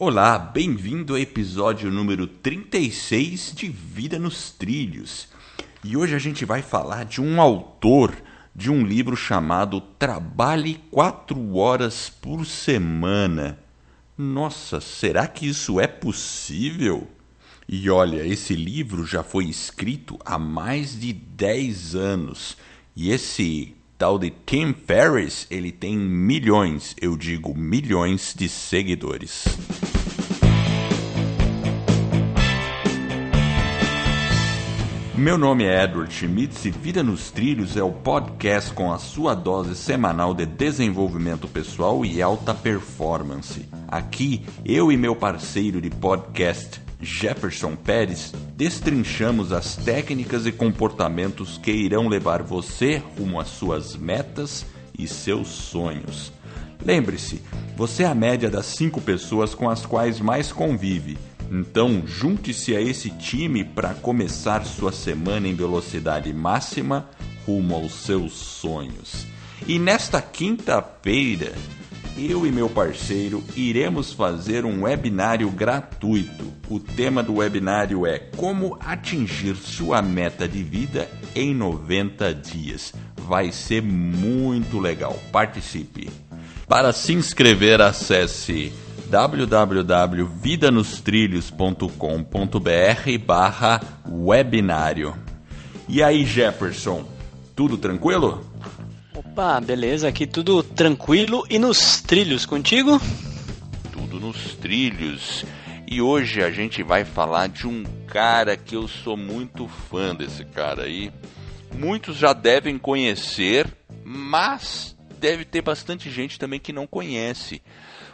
Olá, bem-vindo ao episódio número 36 de Vida nos Trilhos. E hoje a gente vai falar de um autor de um livro chamado Trabalhe quatro horas por semana. Nossa, será que isso é possível? E olha, esse livro já foi escrito há mais de 10 anos. E esse tal de Tim Ferriss, ele tem milhões, eu digo milhões de seguidores. Meu nome é Edward Schmitz e Vida nos Trilhos é o podcast com a sua dose semanal de desenvolvimento pessoal e alta performance. Aqui, eu e meu parceiro de podcast, Jefferson Pérez, destrinchamos as técnicas e comportamentos que irão levar você rumo às suas metas e seus sonhos. Lembre-se, você é a média das cinco pessoas com as quais mais convive então, junte-se a esse time para começar sua semana em velocidade máxima rumo aos seus sonhos. E nesta quinta-feira, eu e meu parceiro iremos fazer um webinário gratuito. O tema do webinário é Como atingir sua meta de vida em 90 dias. Vai ser muito legal. Participe. Para se inscrever, acesse www.vidanostrilhos.com.br barra webinário. E aí, Jefferson, tudo tranquilo? Opa, beleza, aqui tudo tranquilo e nos trilhos contigo? Tudo nos trilhos. E hoje a gente vai falar de um cara que eu sou muito fã desse cara aí. Muitos já devem conhecer, mas deve ter bastante gente também que não conhece.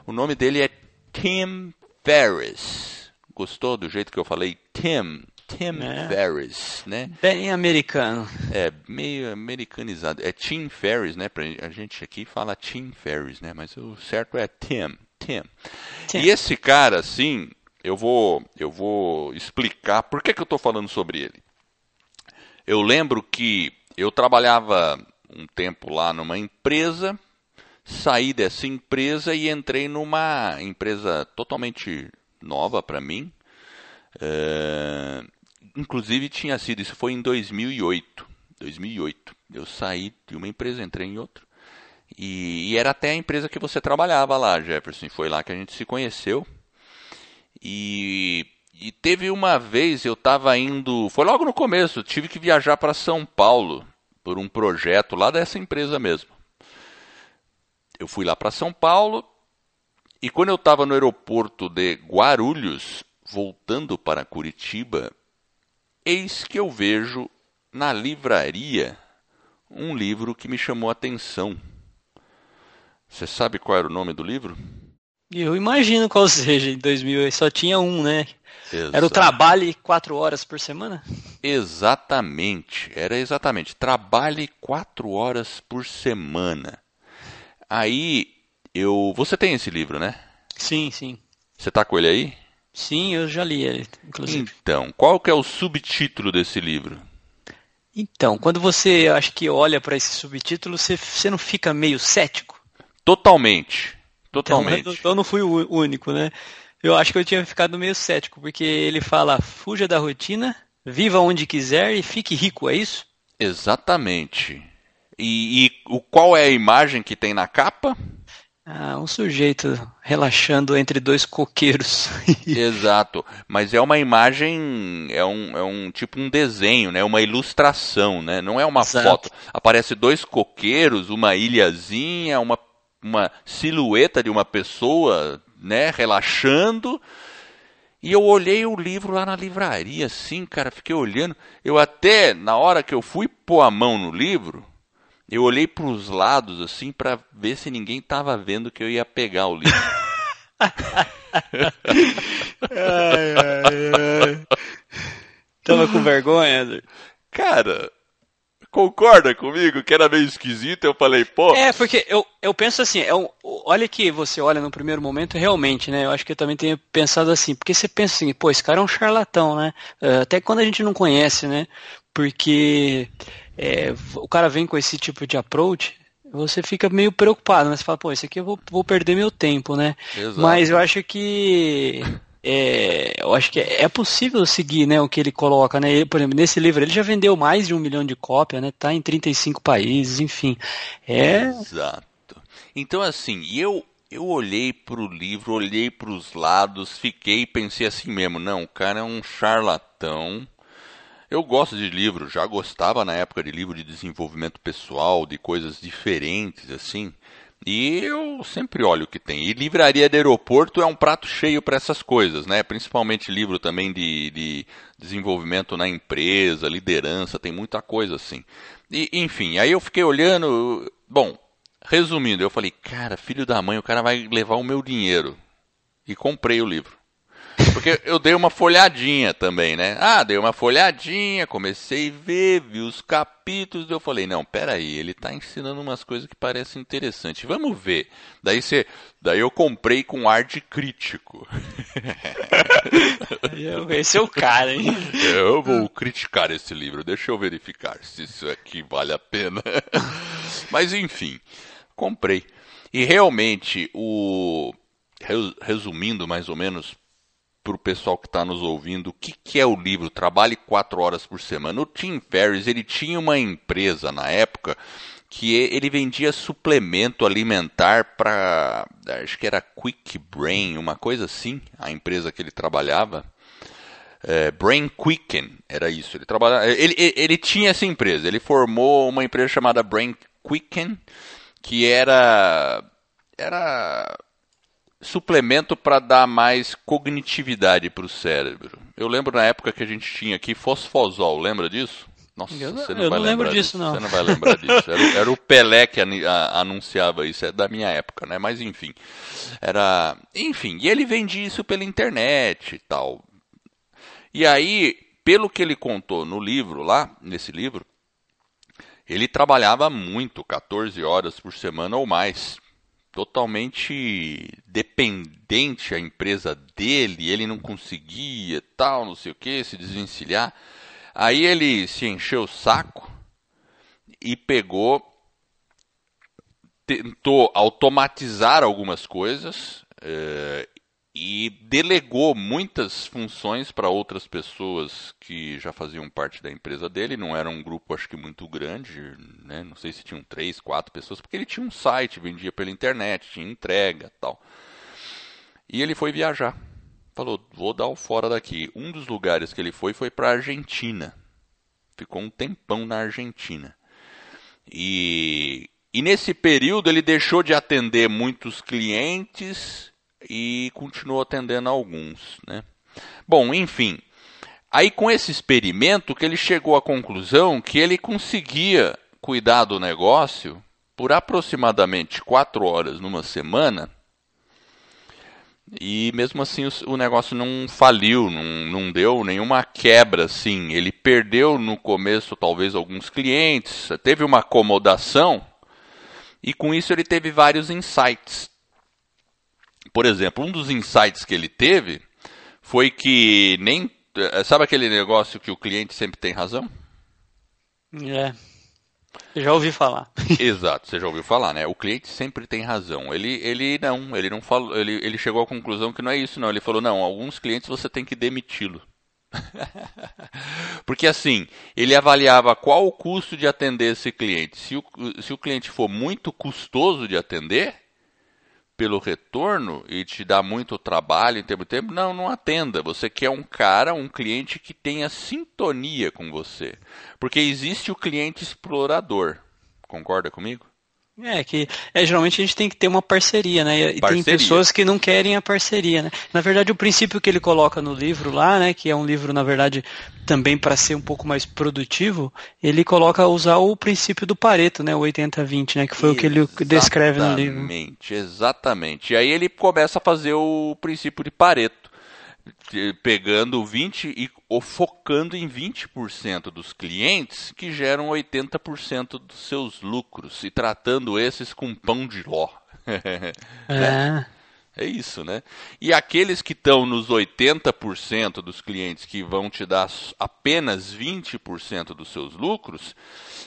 O nome dele é Tim Ferriss. Gostou do jeito que eu falei? Tim. Tim é. Ferriss, né? Bem americano. É, meio americanizado. É Tim Ferriss, né? A gente aqui fala Tim Ferriss, né? Mas o certo é Tim. Tim. Tim. E esse cara, assim, eu vou, eu vou explicar por que, que eu estou falando sobre ele. Eu lembro que eu trabalhava um tempo lá numa empresa saí dessa empresa e entrei numa empresa totalmente nova para mim. É, inclusive tinha sido, isso foi em 2008. 2008. Eu saí de uma empresa, entrei em outra. E, e, era até a empresa que você trabalhava lá, Jefferson. Foi lá que a gente se conheceu. E, e teve uma vez, eu estava indo. Foi logo no começo, tive que viajar para São Paulo por um projeto lá dessa empresa mesmo eu fui lá para São Paulo e quando eu estava no aeroporto de Guarulhos, voltando para Curitiba, eis que eu vejo na livraria um livro que me chamou a atenção. Você sabe qual era o nome do livro? Eu imagino qual seja. Em 2000 só tinha um, né? Exato. Era o trabalhe quatro horas por semana? Exatamente. Era exatamente. Trabalhe quatro horas por semana. Aí eu. Você tem esse livro, né? Sim, sim. Você tá com ele aí? Sim, eu já li ele, inclusive. Então, qual que é o subtítulo desse livro? Então, quando você acho que olha para esse subtítulo, você, você não fica meio cético? Totalmente. Totalmente. Então, eu não fui o único, né? Eu acho que eu tinha ficado meio cético, porque ele fala: fuja da rotina, viva onde quiser e fique rico, é isso? Exatamente. E, o, qual é a imagem que tem na capa? Ah, um sujeito relaxando entre dois coqueiros. Exato, mas é uma imagem, é um, é um tipo um desenho, né? Uma ilustração, né? Não é uma Exato. foto. Aparece dois coqueiros, uma ilhazinha, uma, uma silhueta de uma pessoa, né? Relaxando. E eu olhei o livro lá na livraria, assim, cara, fiquei olhando. Eu até, na hora que eu fui pôr a mão no livro, eu olhei para os lados assim para ver se ninguém tava vendo que eu ia pegar o livro. ai, ai, ai. Tava com vergonha, André? Cara, concorda comigo que era meio esquisito? Eu falei, pô. É, porque eu, eu penso assim, é um, olha que você olha no primeiro momento, realmente, né? Eu acho que eu também tenho pensado assim, porque você pensa assim, pô, esse cara é um charlatão, né? É, até quando a gente não conhece, né? Porque é, o cara vem com esse tipo de approach, você fica meio preocupado, né? Você fala, pô, esse aqui eu vou, vou perder meu tempo, né? Exato. Mas eu acho que é, eu acho que é, possível seguir né, o que ele coloca. Né? Ele, por exemplo, nesse livro ele já vendeu mais de um milhão de cópias, né? Tá em 35 países, enfim. É... Exato. Então, assim, eu, eu olhei para o livro, olhei para os lados, fiquei e pensei assim mesmo, não, o cara é um charlatão. Eu gosto de livro, já gostava na época de livro de desenvolvimento pessoal, de coisas diferentes, assim. E eu sempre olho o que tem. E livraria de aeroporto é um prato cheio para essas coisas, né? Principalmente livro também de, de, desenvolvimento na empresa, liderança, tem muita coisa assim. E, enfim, aí eu fiquei olhando. Bom, resumindo, eu falei, cara, filho da mãe, o cara vai levar o meu dinheiro. E comprei o livro. Porque eu dei uma folhadinha também, né? Ah, dei uma folhadinha, comecei a ver, vi os capítulos, eu falei, não, peraí, ele está ensinando umas coisas que parecem interessantes. Vamos ver. Daí, você, daí eu comprei com ar de crítico. Esse é o cara, hein? Eu vou criticar esse livro, deixa eu verificar se isso aqui vale a pena. Mas enfim, comprei. E realmente, o resumindo mais ou menos para o pessoal que está nos ouvindo o que, que é o livro Trabalhe quatro horas por semana. O Tim Ferriss ele tinha uma empresa na época que ele vendia suplemento alimentar para acho que era Quick Brain, uma coisa assim, a empresa que ele trabalhava. É, Brain Quicken, era isso. Ele, trabalhava, ele, ele, ele tinha essa empresa, ele formou uma empresa chamada Brain Quicken, que era era suplemento para dar mais cognitividade para o cérebro. Eu lembro na época que a gente tinha aqui fosfosol, lembra disso? Nossa, eu, você não, eu vai não lembro disso, disso, não. Você não vai lembrar disso. Era, era o Pelé que anunciava isso, é da minha época, né? Mas enfim, era, enfim, e ele vendia isso pela internet e tal. E aí, pelo que ele contou no livro lá, nesse livro, ele trabalhava muito, 14 horas por semana ou mais totalmente dependente a empresa dele, ele não conseguia, tal, não sei o que, se desvencilhar. Aí ele se encheu o saco e pegou, tentou automatizar algumas coisas eh, e delegou muitas funções para outras pessoas que já faziam parte da empresa dele. Não era um grupo, acho que muito grande, né? não sei se tinham três, quatro pessoas, porque ele tinha um site, vendia pela internet, tinha entrega tal. E ele foi viajar. Falou, vou dar o fora daqui. Um dos lugares que ele foi foi para a Argentina. Ficou um tempão na Argentina. E, e nesse período ele deixou de atender muitos clientes e continuou atendendo alguns. Né? Bom, enfim. Aí com esse experimento que ele chegou à conclusão que ele conseguia cuidar do negócio por aproximadamente quatro horas numa semana e mesmo assim o, negócio não faliu, não, não deu nenhuma quebra assim. Ele perdeu no começo talvez alguns clientes, teve uma acomodação e com isso ele teve vários insights por exemplo, um dos insights que ele teve foi que nem. Eh, sabe aquele negócio que o cliente sempre tem razão? É. Já ouvi falar. Exato, você já ouviu falar, né? O cliente sempre tem razão. Ele, ele não, ele não falou, ele, ele chegou à conclusão que não é isso, não. Ele falou, não, alguns clientes você tem que demiti-lo. Porque assim, ele avaliava qual o custo de atender esse cliente. Se o, se o cliente for muito custoso de atender, pelo retorno e te dá muito trabalho em tempo de tempo, não, não atenda. Você quer um cara, um cliente que tenha sintonia com você. Porque existe o cliente explorador. Concorda comigo? É, que é, geralmente a gente tem que ter uma parceria, né? E parceria. tem pessoas que não querem a parceria, né? Na verdade, o princípio que ele coloca no livro lá, né, que é um livro, na verdade, também para ser um pouco mais produtivo, ele coloca usar o princípio do Pareto, né, o 80-20, né, que foi exatamente, o que ele descreve no livro. Exatamente, exatamente. E aí ele começa a fazer o princípio de Pareto pegando 20 e focando em 20% dos clientes que geram 80% dos seus lucros e tratando esses com pão de ló. é. É isso, né? E aqueles que estão nos 80% dos clientes que vão te dar apenas 20% dos seus lucros,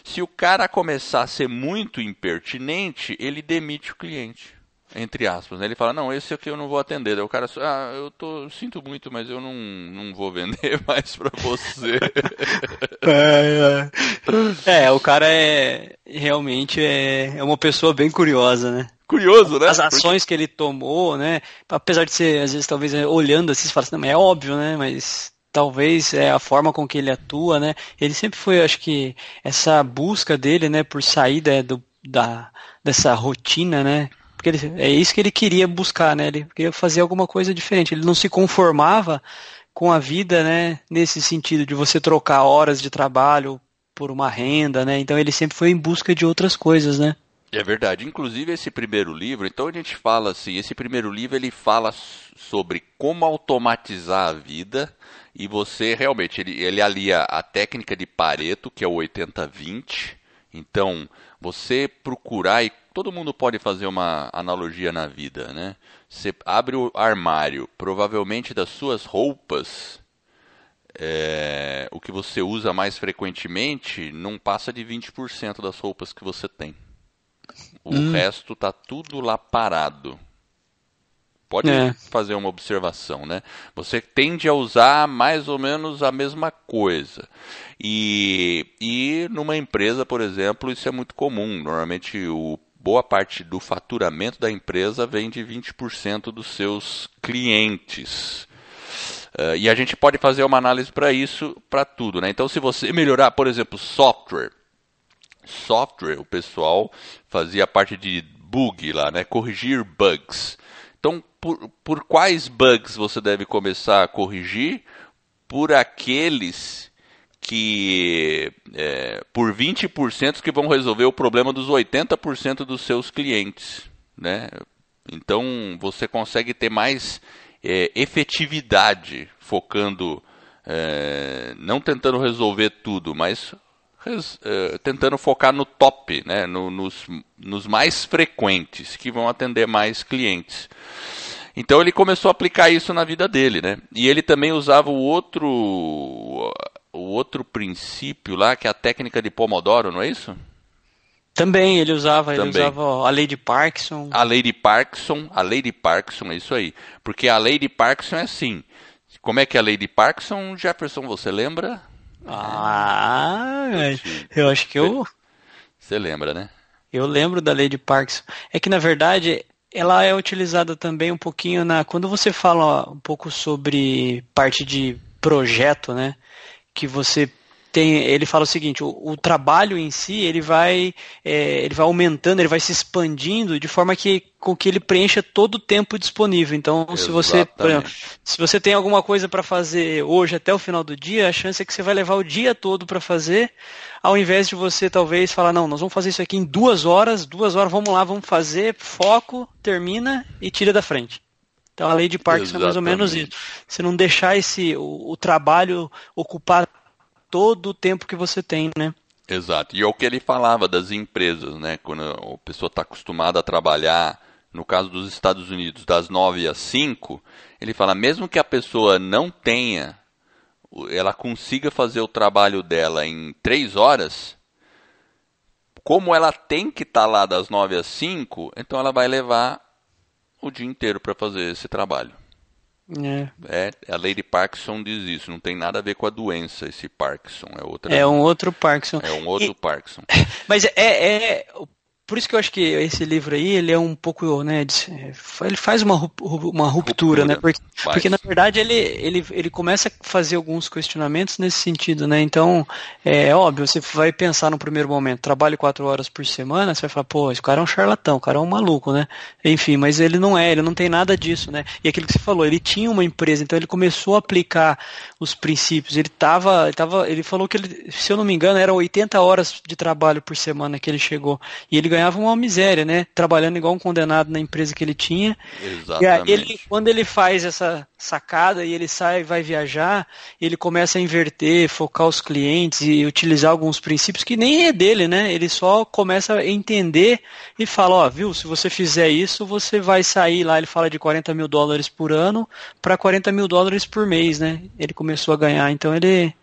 se o cara começar a ser muito impertinente, ele demite o cliente entre aspas. Né? Ele fala, não, esse aqui eu não vou atender. Daí o cara, ah, eu tô, sinto muito, mas eu não, não vou vender mais para você. é, é. é, o cara é realmente é, é uma pessoa bem curiosa, né? Curioso, né? As ações Porque... que ele tomou, né? Apesar de ser, às vezes, talvez olhando assim, você fala assim, não, é óbvio, né? Mas talvez é a forma com que ele atua, né? Ele sempre foi, acho que, essa busca dele, né, por sair da, do, da, dessa rotina, né? Porque ele, é isso que ele queria buscar, né? Ele queria fazer alguma coisa diferente. Ele não se conformava com a vida, né? Nesse sentido de você trocar horas de trabalho por uma renda, né? Então ele sempre foi em busca de outras coisas, né? É verdade. Inclusive esse primeiro livro, então a gente fala assim, esse primeiro livro ele fala sobre como automatizar a vida e você realmente ele, ele alia a técnica de Pareto, que é o 80-20. Então, você procurar e todo mundo pode fazer uma analogia na vida, né? Você abre o armário, provavelmente das suas roupas, é, o que você usa mais frequentemente não passa de 20% das roupas que você tem. O hum. resto tá tudo lá parado. Pode é. fazer uma observação, né? Você tende a usar mais ou menos a mesma coisa. E, e numa empresa, por exemplo, isso é muito comum. Normalmente, o, boa parte do faturamento da empresa vem de 20% dos seus clientes. Uh, e a gente pode fazer uma análise para isso, para tudo. Né? Então, se você melhorar, por exemplo, software. Software, o pessoal fazia parte de bug lá, né? corrigir bugs. Então, por, por quais bugs você deve começar a corrigir? Por aqueles que é, por 20% que vão resolver o problema dos 80% dos seus clientes, né? Então você consegue ter mais é, efetividade focando, é, não tentando resolver tudo, mas res, é, tentando focar no top, né? No, nos, nos mais frequentes que vão atender mais clientes. Então ele começou a aplicar isso na vida dele, né? E ele também usava o outro, o outro princípio lá, que é a técnica de Pomodoro, não é isso? Também ele usava, ele Também. usava a lei de Parkinson. A lei de Parkinson, a lei de Parkinson, é isso aí. Porque a lei de Parkinson é assim. Como é que é a lei de Parkinson, Jefferson, você lembra? Ah, eu acho que eu. Você lembra, né? Eu lembro da lei de Parkinson. É que na verdade ela é utilizada também um pouquinho na quando você fala um pouco sobre parte de projeto, né? Que você tem, ele fala o seguinte, o, o trabalho em si ele vai, é, ele vai aumentando, ele vai se expandindo de forma que com que ele preencha todo o tempo disponível. Então, Exatamente. se você, exemplo, se você tem alguma coisa para fazer hoje até o final do dia, a chance é que você vai levar o dia todo para fazer, ao invés de você talvez falar não, nós vamos fazer isso aqui em duas horas, duas horas, vamos lá, vamos fazer, foco, termina e tira da frente. Então a lei de Parkinson é mais ou menos isso. Você não deixar esse o, o trabalho ocupar todo o tempo que você tem, né? Exato. E é o que ele falava das empresas, né? Quando a pessoa está acostumada a trabalhar, no caso dos Estados Unidos, das 9 às 5, ele fala, mesmo que a pessoa não tenha, ela consiga fazer o trabalho dela em 3 horas, como ela tem que estar tá lá das 9 às 5, então ela vai levar o dia inteiro para fazer esse trabalho. É. é. A Lady Parkinson diz isso, não tem nada a ver com a doença esse Parkinson, é outra. É um outro Parkinson. É um outro e, Parkinson. Mas é, é, por isso que eu acho que esse livro aí, ele é um pouco, né, ele faz uma, uma ruptura, ruptura né, porque, porque, na verdade ele, ele, ele começa a fazer alguns questionamentos nesse sentido, né, então, é óbvio, você vai pensar no primeiro momento, trabalho quatro horas por semana, você vai falar, pô, esse cara é um charlatão, o cara é um maluco, né, enfim, mas ele não é, ele não tem nada disso, né, e aquilo que você falou, ele tinha uma empresa, então ele começou a aplicar os princípios, ele tava, ele tava, ele falou que ele, se eu não me engano, era 80 horas de trabalho por semana que ele chegou, e ele ganhava uma miséria, né? Trabalhando igual um condenado na empresa que ele tinha. Exatamente. E aí ele, quando ele faz essa sacada e ele sai vai viajar, ele começa a inverter, focar os clientes e utilizar alguns princípios que nem é dele, né? Ele só começa a entender e fala, ó, viu, se você fizer isso, você vai sair lá, ele fala de 40 mil dólares por ano para 40 mil dólares por mês, né? Ele começou a ganhar, então ele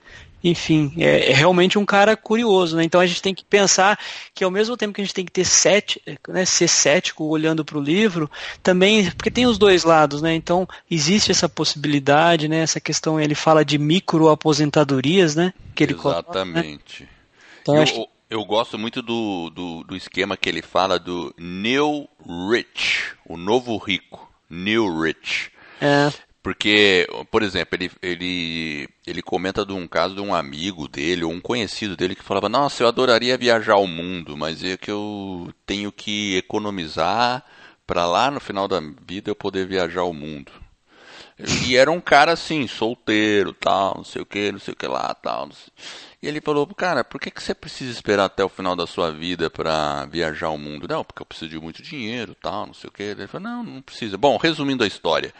enfim, é, é, realmente um cara curioso, né? Então a gente tem que pensar que ao mesmo tempo que a gente tem que ter sete, né, ser cético olhando para o livro, também, porque tem os dois lados, né? Então existe essa possibilidade, né? Essa questão, ele fala de micro aposentadorias, né? Que ele Exatamente. Coloca, né? Então, eu, acho que... eu gosto muito do, do, do esquema que ele fala do New Rich, o novo rico, New Rich. É. Porque, por exemplo, ele, ele, ele comenta de um caso de um amigo dele, ou um conhecido dele, que falava: Nossa, eu adoraria viajar ao mundo, mas é que eu tenho que economizar para lá no final da vida eu poder viajar ao mundo. E era um cara assim, solteiro, tal, não sei o que, não sei o que lá, tal. E ele falou, cara, por que, que você precisa esperar até o final da sua vida para viajar ao mundo? Não, porque eu preciso de muito dinheiro, tal, não sei o que. Ele falou, não, não precisa. Bom, resumindo a história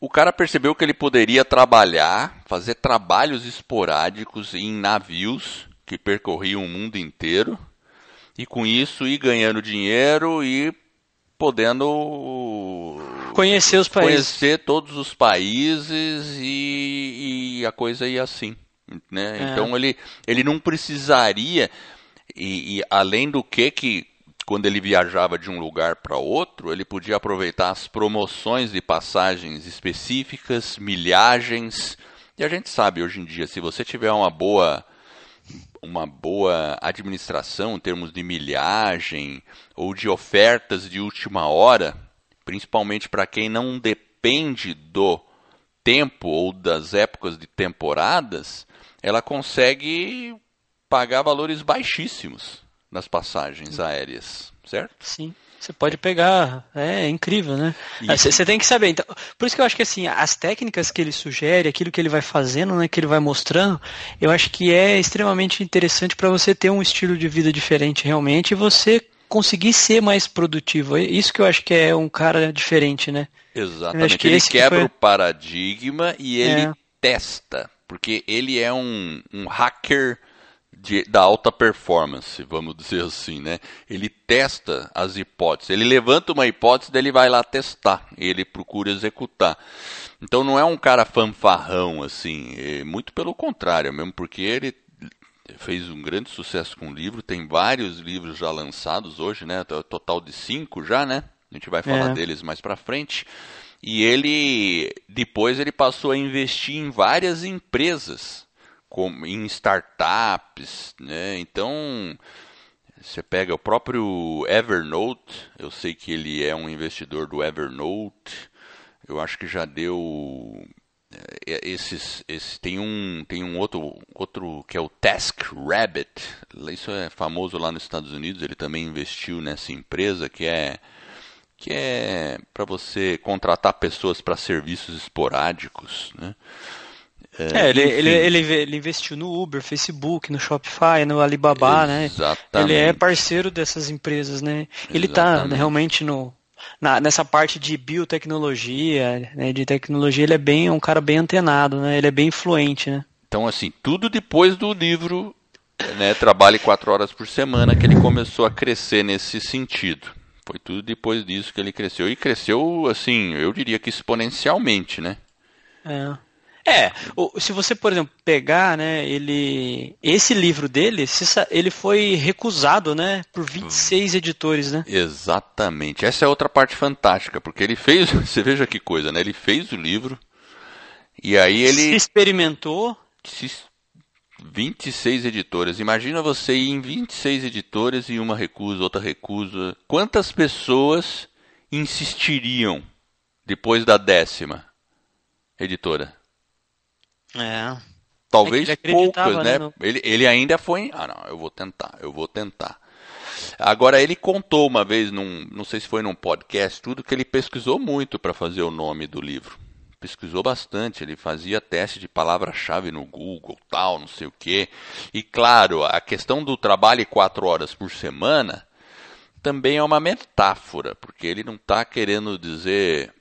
o cara percebeu que ele poderia trabalhar, fazer trabalhos esporádicos em navios que percorriam o mundo inteiro e com isso ir ganhando dinheiro e podendo conhecer os países, conhecer todos os países e, e a coisa ia assim, né? É. Então ele ele não precisaria e, e além do que que quando ele viajava de um lugar para outro, ele podia aproveitar as promoções de passagens específicas, milhagens. E a gente sabe hoje em dia, se você tiver uma boa uma boa administração em termos de milhagem ou de ofertas de última hora, principalmente para quem não depende do tempo ou das épocas de temporadas, ela consegue pagar valores baixíssimos nas passagens aéreas, certo? Sim. Você pode pegar, é, incrível, né? Você tem que saber. Então, por isso que eu acho que assim, as técnicas que ele sugere, aquilo que ele vai fazendo, né, que ele vai mostrando, eu acho que é extremamente interessante para você ter um estilo de vida diferente realmente e você conseguir ser mais produtivo. É isso que eu acho que é um cara diferente, né? Exatamente. ele quebra que foi... o paradigma e ele é. testa, porque ele é um, um hacker de, da alta performance, vamos dizer assim, né? Ele testa as hipóteses, ele levanta uma hipótese, daí ele vai lá testar, ele procura executar. Então não é um cara fanfarrão assim, é muito pelo contrário, mesmo porque ele fez um grande sucesso com o livro, tem vários livros já lançados hoje, né? Total de cinco já, né? A gente vai falar é. deles mais para frente. E ele depois ele passou a investir em várias empresas como em startups, né? Então você pega o próprio Evernote, eu sei que ele é um investidor do Evernote, eu acho que já deu é, esses, esses tem um tem um outro outro que é o TaskRabbit, isso é famoso lá nos Estados Unidos, ele também investiu nessa empresa que é que é para você contratar pessoas para serviços esporádicos, né? É, ele, ele, ele, ele, investiu no Uber, Facebook, no Shopify, no Alibaba, Exatamente. né? Ele é parceiro dessas empresas, né? Ele está realmente no, na, nessa parte de biotecnologia, né, de tecnologia, ele é bem um cara bem antenado, né? Ele é bem influente, né? Então, assim, tudo depois do livro, né, Trabalhe quatro horas por semana, que ele começou a crescer nesse sentido. Foi tudo depois disso que ele cresceu. E cresceu, assim, eu diria que exponencialmente, né? É. É, se você, por exemplo, pegar, né, ele. Esse livro dele, ele foi recusado, né, por 26 editores, né? Exatamente. Essa é outra parte fantástica, porque ele fez. Você veja que coisa, né? Ele fez o livro. E aí ele. Se experimentou. Se 26 editoras. Imagina você ir em 26 editoras e uma recusa, outra recusa. Quantas pessoas insistiriam depois da décima editora? É. Talvez é poucas, né? né? No... Ele, ele ainda foi. Ah, não, eu vou tentar, eu vou tentar. Agora, ele contou uma vez, num, não sei se foi num podcast, tudo, que ele pesquisou muito para fazer o nome do livro. Pesquisou bastante, ele fazia teste de palavra-chave no Google, tal, não sei o quê. E claro, a questão do trabalho quatro horas por semana também é uma metáfora, porque ele não está querendo dizer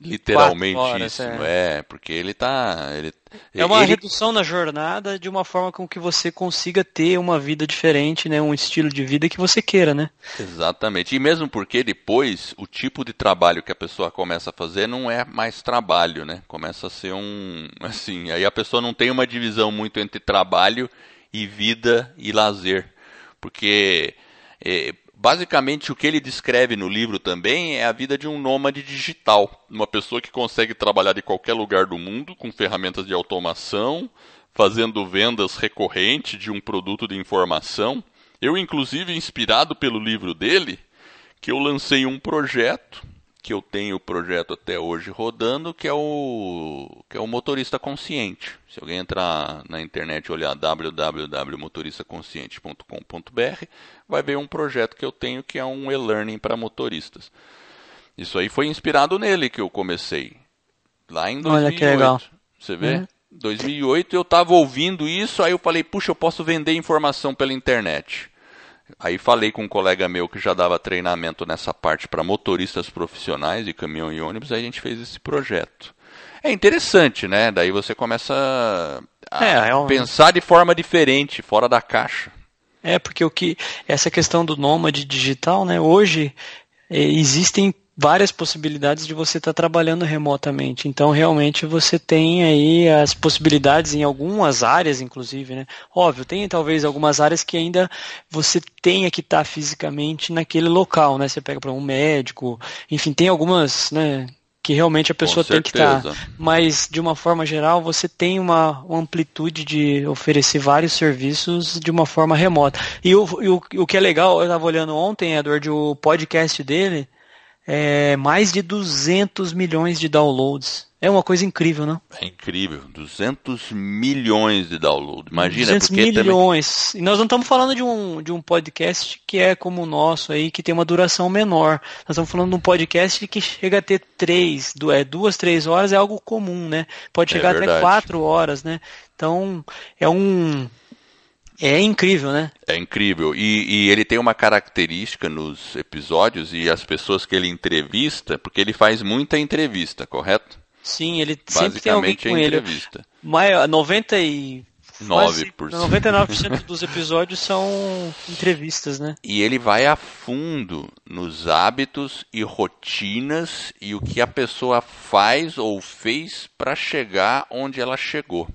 literalmente horas, isso, é. é. porque ele está ele, é uma ele... redução na jornada de uma forma com que você consiga ter uma vida diferente, né, um estilo de vida que você queira, né? Exatamente. E mesmo porque depois o tipo de trabalho que a pessoa começa a fazer não é mais trabalho, né? Começa a ser um assim, aí a pessoa não tem uma divisão muito entre trabalho e vida e lazer, porque é, basicamente o que ele descreve no livro também é a vida de um nômade digital, uma pessoa que consegue trabalhar de qualquer lugar do mundo com ferramentas de automação, fazendo vendas recorrentes de um produto de informação. Eu, inclusive, inspirado pelo livro dele, que eu lancei um projeto que eu tenho o projeto até hoje rodando, que é o que é o motorista consciente. Se alguém entrar na internet e olhar www.motoristaconsciente.com.br, vai ver um projeto que eu tenho que é um e-learning para motoristas. Isso aí foi inspirado nele que eu comecei. Lá em 2008. Olha que legal. Você vê? Uhum. 2008 eu estava ouvindo isso, aí eu falei, puxa, eu posso vender informação pela internet. Aí falei com um colega meu que já dava treinamento nessa parte para motoristas profissionais de caminhão e ônibus, aí a gente fez esse projeto. É interessante, né? Daí você começa a é, é um... pensar de forma diferente, fora da caixa. É, porque o que essa questão do nômade digital, né? Hoje é, existem várias possibilidades de você estar tá trabalhando remotamente. Então, realmente, você tem aí as possibilidades em algumas áreas, inclusive, né? Óbvio, tem talvez algumas áreas que ainda você tenha que estar tá fisicamente naquele local, né? Você pega para um médico, enfim, tem algumas, né? Que realmente a pessoa tem que estar. Tá. Mas, de uma forma geral, você tem uma, uma, amplitude de oferecer vários serviços de uma forma remota. E o, e o, o que é legal, eu estava olhando ontem, Edward, o podcast dele, é, mais de 200 milhões de downloads. É uma coisa incrível, não? É incrível. 200 milhões de downloads. Imagina, 200 milhões. Também... E nós não estamos falando de um, de um podcast que é como o nosso aí, que tem uma duração menor. Nós estamos falando de um podcast que chega a ter três, é, duas, três horas, é algo comum, né? Pode é chegar é até quatro horas, né? Então, é um é incrível, né? É incrível. E, e, ele tem uma característica nos episódios e as pessoas que ele entrevista, porque ele faz muita entrevista, correto? Sim, ele sempre tem alguém com é entrevista. ele. Maior, 90 e 9%. 99% dos episódios são entrevistas, né? E ele vai a fundo nos hábitos e rotinas e o que a pessoa faz ou fez para chegar onde ela chegou.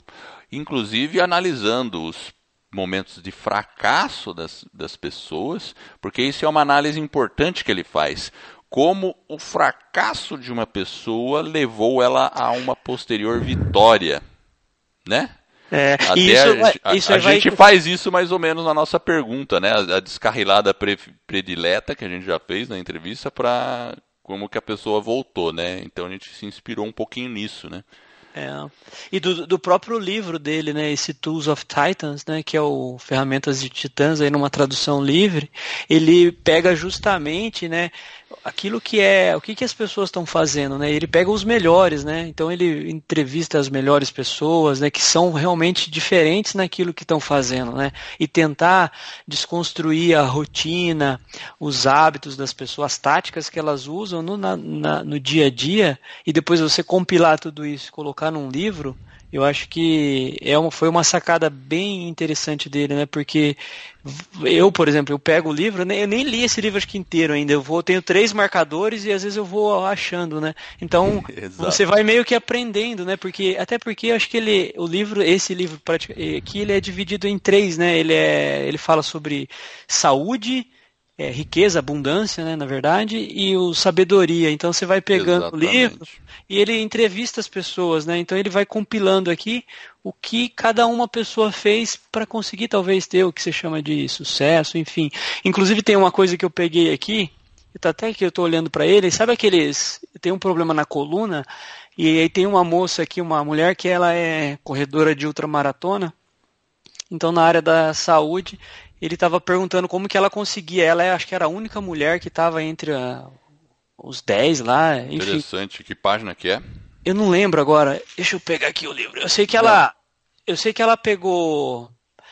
Inclusive analisando os momentos de fracasso das, das pessoas, porque isso é uma análise importante que ele faz. Como o fracasso de uma pessoa levou ela a uma posterior vitória, né? É, Até isso, a, isso a, a vai... gente faz isso mais ou menos na nossa pergunta, né? A, a descarrilada pre, predileta que a gente já fez na entrevista para como que a pessoa voltou, né? Então a gente se inspirou um pouquinho nisso, né? É. E do, do, próprio livro dele, né, esse Tools of Titans, né, que é o Ferramentas de Titãs, aí numa tradução livre, ele pega justamente, né, aquilo que é, o que, que as pessoas estão fazendo, né? Ele pega os melhores, né? Então ele entrevista as melhores pessoas, né, que são realmente diferentes naquilo que estão fazendo, né? E tentar desconstruir a rotina, os hábitos das pessoas, as táticas que elas usam no, na, na, no dia a dia, e depois você compilar tudo isso, colocar num livro, eu acho que é uma, foi uma sacada bem interessante dele, né? Porque eu, por exemplo, eu pego o livro, né? eu nem li esse livro acho que inteiro ainda. Eu vou, tenho três marcadores e às vezes eu vou achando, né? Então você vai meio que aprendendo, né? Porque até porque eu acho que ele, o livro, esse livro aqui, ele é dividido em três, né? Ele é, ele fala sobre saúde, é, riqueza, abundância, né, na verdade, e o sabedoria. Então você vai pegando Exatamente. o livro e ele entrevista as pessoas, né? Então ele vai compilando aqui o que cada uma pessoa fez para conseguir talvez ter o que se chama de sucesso, enfim. Inclusive tem uma coisa que eu peguei aqui, até que eu estou olhando para ele, sabe aqueles tem um problema na coluna e aí tem uma moça aqui, uma mulher que ela é corredora de ultramaratona. Então na área da saúde ele estava perguntando como que ela conseguia. Ela é, acho que era a única mulher que estava entre a, os 10 lá. Enfim. Interessante. Que página que é? Eu não lembro agora. Deixa eu pegar aqui o livro. Eu sei que ela. Não. Eu sei que ela pegou.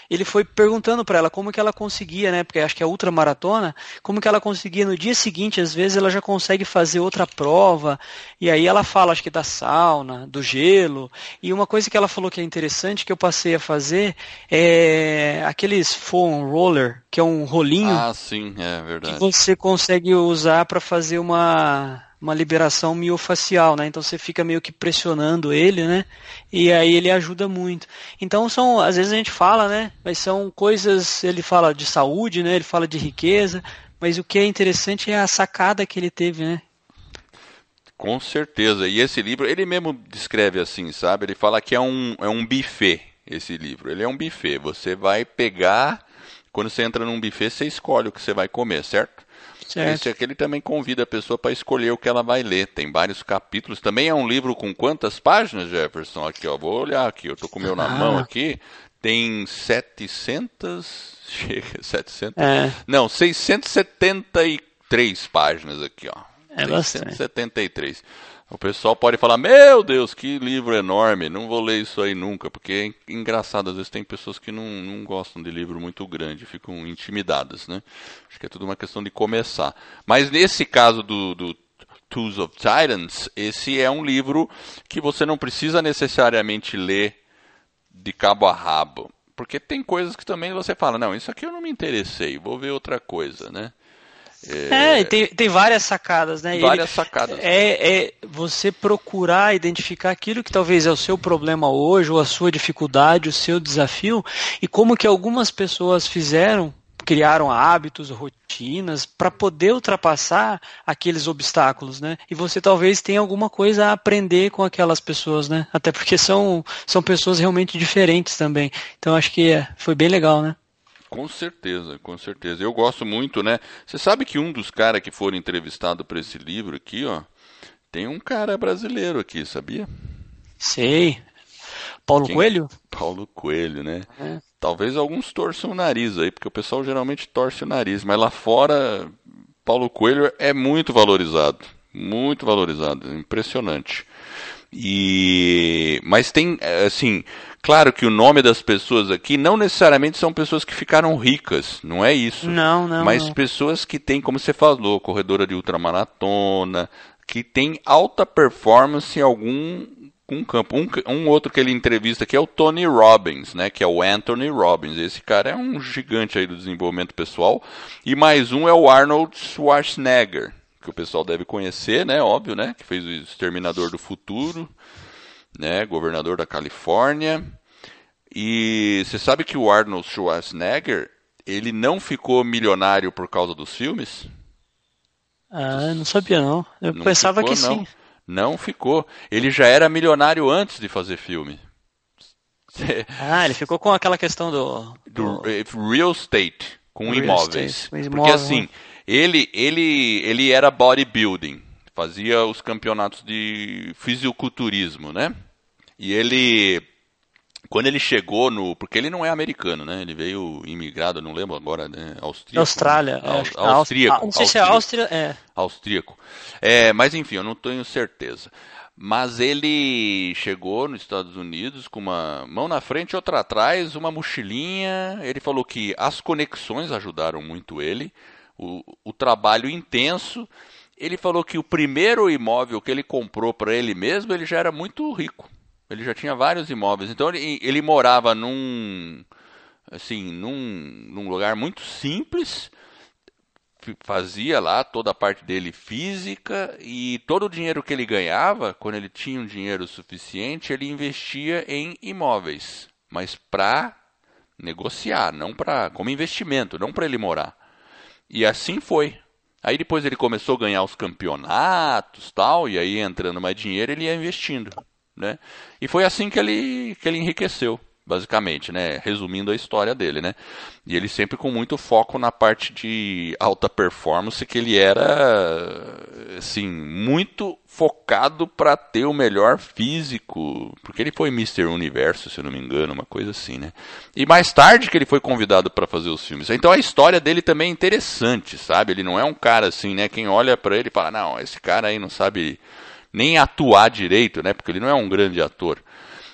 Ele foi perguntando para ela como que ela conseguia, né? Porque acho que é ultramaratona, como que ela conseguia no dia seguinte, às vezes ela já consegue fazer outra prova. E aí ela fala, acho que da sauna, do gelo. E uma coisa que ela falou que é interessante que eu passei a fazer é aqueles foam roller, que é um rolinho. Ah, sim, é verdade. Que você consegue usar para fazer uma uma liberação miofacial, né? Então você fica meio que pressionando ele, né? E aí ele ajuda muito. Então são, às vezes a gente fala, né? Mas são coisas, ele fala de saúde, né? Ele fala de riqueza, mas o que é interessante é a sacada que ele teve, né? Com certeza. E esse livro, ele mesmo descreve assim, sabe? Ele fala que é um, é um buffet, esse livro. Ele é um buffet. Você vai pegar, quando você entra num buffet, você escolhe o que você vai comer, certo? Certo. Esse aqui ele também convida a pessoa para escolher o que ela vai ler. Tem vários capítulos. Também é um livro com quantas páginas, Jefferson? Aqui, ó, vou olhar aqui. Eu tô com o meu na ah. mão aqui. Tem 700. Chega, 700. É. Não, 673 páginas aqui, ó. É 673. Bastante. O pessoal pode falar: Meu Deus, que livro enorme, não vou ler isso aí nunca, porque é engraçado, às vezes tem pessoas que não, não gostam de livro muito grande, ficam intimidadas, né? Acho que é tudo uma questão de começar. Mas nesse caso do, do Tools of Titans, esse é um livro que você não precisa necessariamente ler de cabo a rabo. Porque tem coisas que também você fala, não, isso aqui eu não me interessei, vou ver outra coisa, né? É, é tem, tem várias sacadas, né? Várias Ele, sacadas. É, é você procurar identificar aquilo que talvez é o seu problema hoje, ou a sua dificuldade, o seu desafio, e como que algumas pessoas fizeram, criaram hábitos, rotinas, para poder ultrapassar aqueles obstáculos, né? E você talvez tenha alguma coisa a aprender com aquelas pessoas, né? Até porque são, são pessoas realmente diferentes também. Então acho que é, foi bem legal, né? Com certeza, com certeza. Eu gosto muito, né? Você sabe que um dos caras que foram entrevistados para esse livro aqui, ó, tem um cara brasileiro aqui, sabia? Sei. Paulo Quem? Coelho? Paulo Coelho, né? É. Talvez alguns torçam o nariz aí, porque o pessoal geralmente torce o nariz, mas lá fora Paulo Coelho é muito valorizado, muito valorizado, impressionante. E mas tem assim, Claro que o nome das pessoas aqui não necessariamente são pessoas que ficaram ricas, não é isso. Não, não. Mas não. pessoas que têm, como você falou, corredora de ultramaratona, que tem alta performance em algum um campo. Um, um, outro que ele entrevista aqui é o Tony Robbins, né? Que é o Anthony Robbins. Esse cara é um gigante aí do desenvolvimento pessoal. E mais um é o Arnold Schwarzenegger, que o pessoal deve conhecer, né? Óbvio, né? Que fez o Exterminador do Futuro né, governador da Califórnia. E você sabe que o Arnold Schwarzenegger, ele não ficou milionário por causa dos filmes? Ah, não sabia não. Eu não pensava ficou, que não. sim. Não ficou. Ele já era milionário antes de fazer filme. Ah, ele ficou com aquela questão do, do... do real estate, com real imóveis. Estate, Porque assim, ele, ele, ele era bodybuilding, fazia os campeonatos de fisiculturismo, né? E ele quando ele chegou no. Porque ele não é americano, né? Ele veio imigrado, não lembro agora, né? Austríaco. Austrália. Né? Austríaco. Não sei se é Áustria. É. Austríaco. É, mas enfim, eu não tenho certeza. Mas ele chegou nos Estados Unidos com uma mão na frente e outra atrás, uma mochilinha. Ele falou que as conexões ajudaram muito ele, o, o trabalho intenso. Ele falou que o primeiro imóvel que ele comprou para ele mesmo, ele já era muito rico ele já tinha vários imóveis. Então ele, ele morava num assim, num, num lugar muito simples, fazia lá toda a parte dele física e todo o dinheiro que ele ganhava, quando ele tinha um dinheiro suficiente, ele investia em imóveis, mas para negociar, não para como investimento, não para ele morar. E assim foi. Aí depois ele começou a ganhar os campeonatos, tal, e aí entrando mais dinheiro, ele ia investindo. Né? E foi assim que ele, que ele enriqueceu, basicamente, né? resumindo a história dele. Né? E ele sempre com muito foco na parte de alta performance, que ele era assim, muito focado para ter o melhor físico, porque ele foi Mr. Universo, se eu não me engano, uma coisa assim, né? E mais tarde que ele foi convidado para fazer os filmes. Então a história dele também é interessante, sabe? Ele não é um cara assim, né? Quem olha para ele fala: "Não, esse cara aí não sabe nem atuar direito, né? Porque ele não é um grande ator.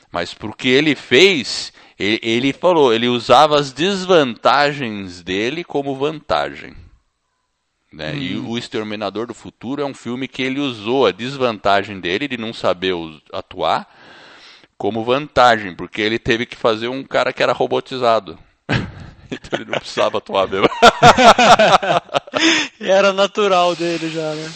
Mas porque ele fez, ele, ele falou, ele usava as desvantagens dele como vantagem. Né? Hum. E o Exterminador do Futuro é um filme que ele usou a desvantagem dele de não saber atuar como vantagem, porque ele teve que fazer um cara que era robotizado. então ele não precisava atuar mesmo. era natural dele já, né?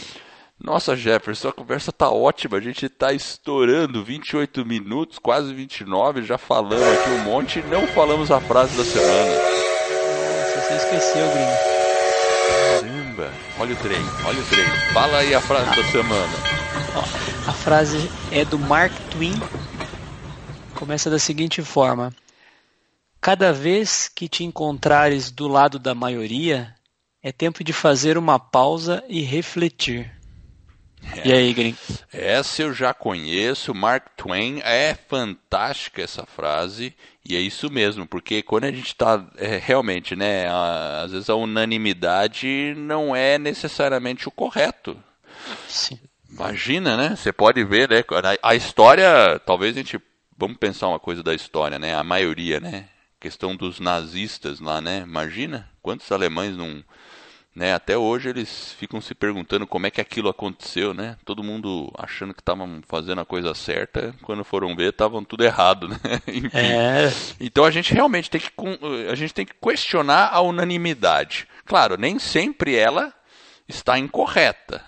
Nossa, Jefferson, a conversa tá ótima. A gente tá estourando 28 minutos, quase 29. Já falamos aqui um monte e não falamos a frase da semana. Nossa, você esqueceu, gringo. Caramba, olha o trem, olha o trem. Fala aí a frase ah. da semana. Ó, a frase é do Mark Twain. Começa da seguinte forma: Cada vez que te encontrares do lado da maioria, é tempo de fazer uma pausa e refletir. É. E aí, Grim? Essa eu já conheço, Mark Twain. É fantástica essa frase. E é isso mesmo, porque quando a gente está é, realmente, né, a, às vezes a unanimidade não é necessariamente o correto. Sim. Imagina, né? Você pode ver, né? A, a história, talvez a gente, vamos pensar uma coisa da história, né? A maioria, né? Questão dos nazistas lá, né? Imagina quantos alemães não né? Até hoje eles ficam se perguntando como é que aquilo aconteceu, né? Todo mundo achando que estavam fazendo a coisa certa, quando foram ver estavam tudo errado, né? é. Então a gente realmente tem que a gente tem que questionar a unanimidade. Claro, nem sempre ela está incorreta,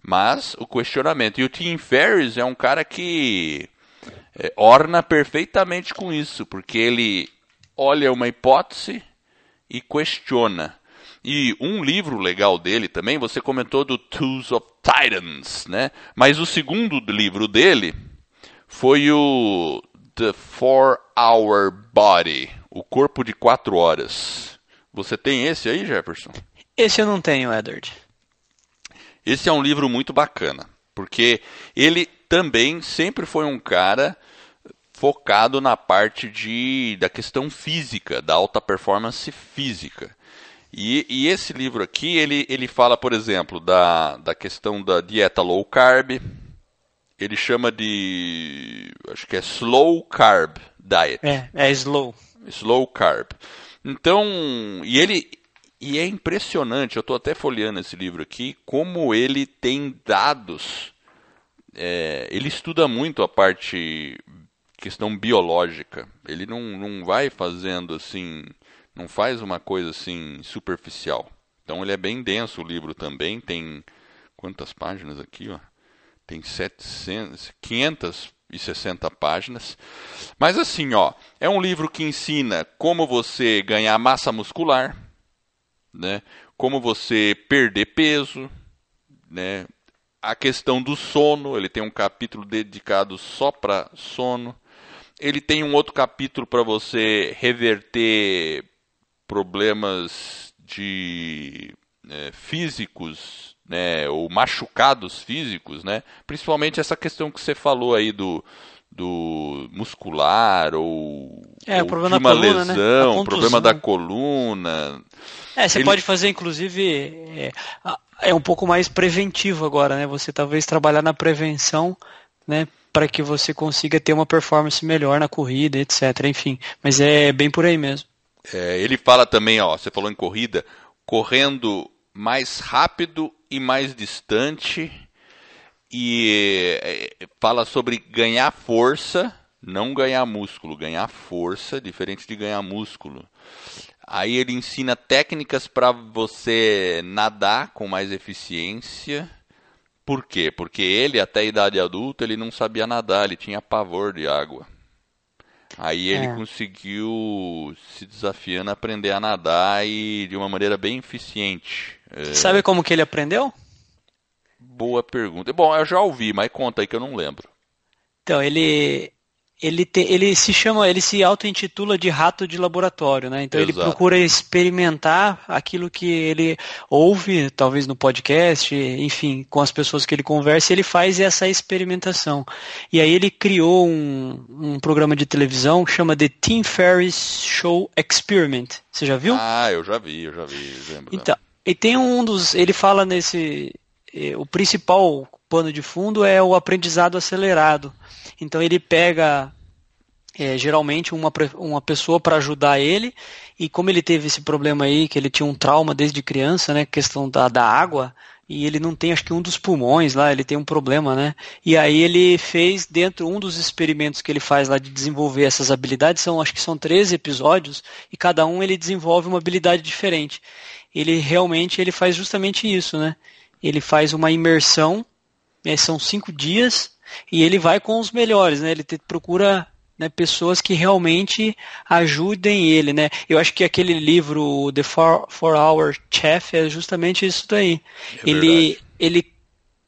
mas o questionamento. E o Tim Ferriss é um cara que é, orna perfeitamente com isso, porque ele olha uma hipótese e questiona. E um livro legal dele também, você comentou do Tools of Titans, né? Mas o segundo livro dele foi o The Four Hour Body, o corpo de quatro horas. Você tem esse aí, Jefferson? Esse eu não tenho, Edward. Esse é um livro muito bacana, porque ele também sempre foi um cara focado na parte de, da questão física, da alta performance física. E, e, esse livro aqui, ele, ele fala, por exemplo, da, da questão da dieta low carb. Ele chama de. Acho que é slow carb diet. É, é slow. Slow carb. Então, e ele. E é impressionante, eu estou até folheando esse livro aqui, como ele tem dados. É, ele estuda muito a parte questão biológica. Ele não, não vai fazendo assim não faz uma coisa assim superficial. Então ele é bem denso o livro também, tem quantas páginas aqui, ó? Tem 700, 560 páginas. Mas assim, ó, é um livro que ensina como você ganhar massa muscular, né? Como você perder peso, né? A questão do sono, ele tem um capítulo dedicado só para sono. Ele tem um outro capítulo para você reverter problemas de é, físicos, né, ou machucados físicos, né? Principalmente essa questão que você falou aí do, do muscular ou, é, ou problema de uma coluna, né? lesão, né? problema da coluna. É, você Ele... pode fazer inclusive é, é um pouco mais preventivo agora, né? Você talvez trabalhar na prevenção, né? Para que você consiga ter uma performance melhor na corrida, etc. Enfim, mas é bem por aí mesmo. É, ele fala também, ó, você falou em corrida, correndo mais rápido e mais distante e é, fala sobre ganhar força, não ganhar músculo, ganhar força, diferente de ganhar músculo. Aí ele ensina técnicas para você nadar com mais eficiência. Por quê? Porque ele, até a idade adulta, ele não sabia nadar, ele tinha pavor de água. Aí ele é. conseguiu se desafiando a aprender a nadar e de uma maneira bem eficiente. É... Sabe como que ele aprendeu? Boa pergunta. Bom, eu já ouvi, mas conta aí que eu não lembro. Então, ele ele, te, ele se chama, ele se auto-intitula de rato de laboratório, né? Então Exato. ele procura experimentar aquilo que ele ouve, talvez no podcast, enfim, com as pessoas que ele conversa, ele faz essa experimentação. E aí ele criou um, um programa de televisão que chama The Tim Ferriss Show Experiment. Você já viu? Ah, eu já vi, eu já vi, lembro. Então, e tem um dos, ele fala nesse, eh, o principal pano de fundo é o aprendizado acelerado. Então ele pega é, geralmente uma, uma pessoa para ajudar ele, e como ele teve esse problema aí, que ele tinha um trauma desde criança, né, questão da, da água, e ele não tem, acho que um dos pulmões lá, ele tem um problema, né? E aí ele fez dentro um dos experimentos que ele faz lá de desenvolver essas habilidades, são acho que são 13 episódios e cada um ele desenvolve uma habilidade diferente. Ele realmente ele faz justamente isso, né? Ele faz uma imersão, né, são cinco dias e ele vai com os melhores, né? Ele te, procura né, pessoas que realmente ajudem ele, né? Eu acho que aquele livro The Four, Four Hour Chef é justamente isso daí. É ele, ele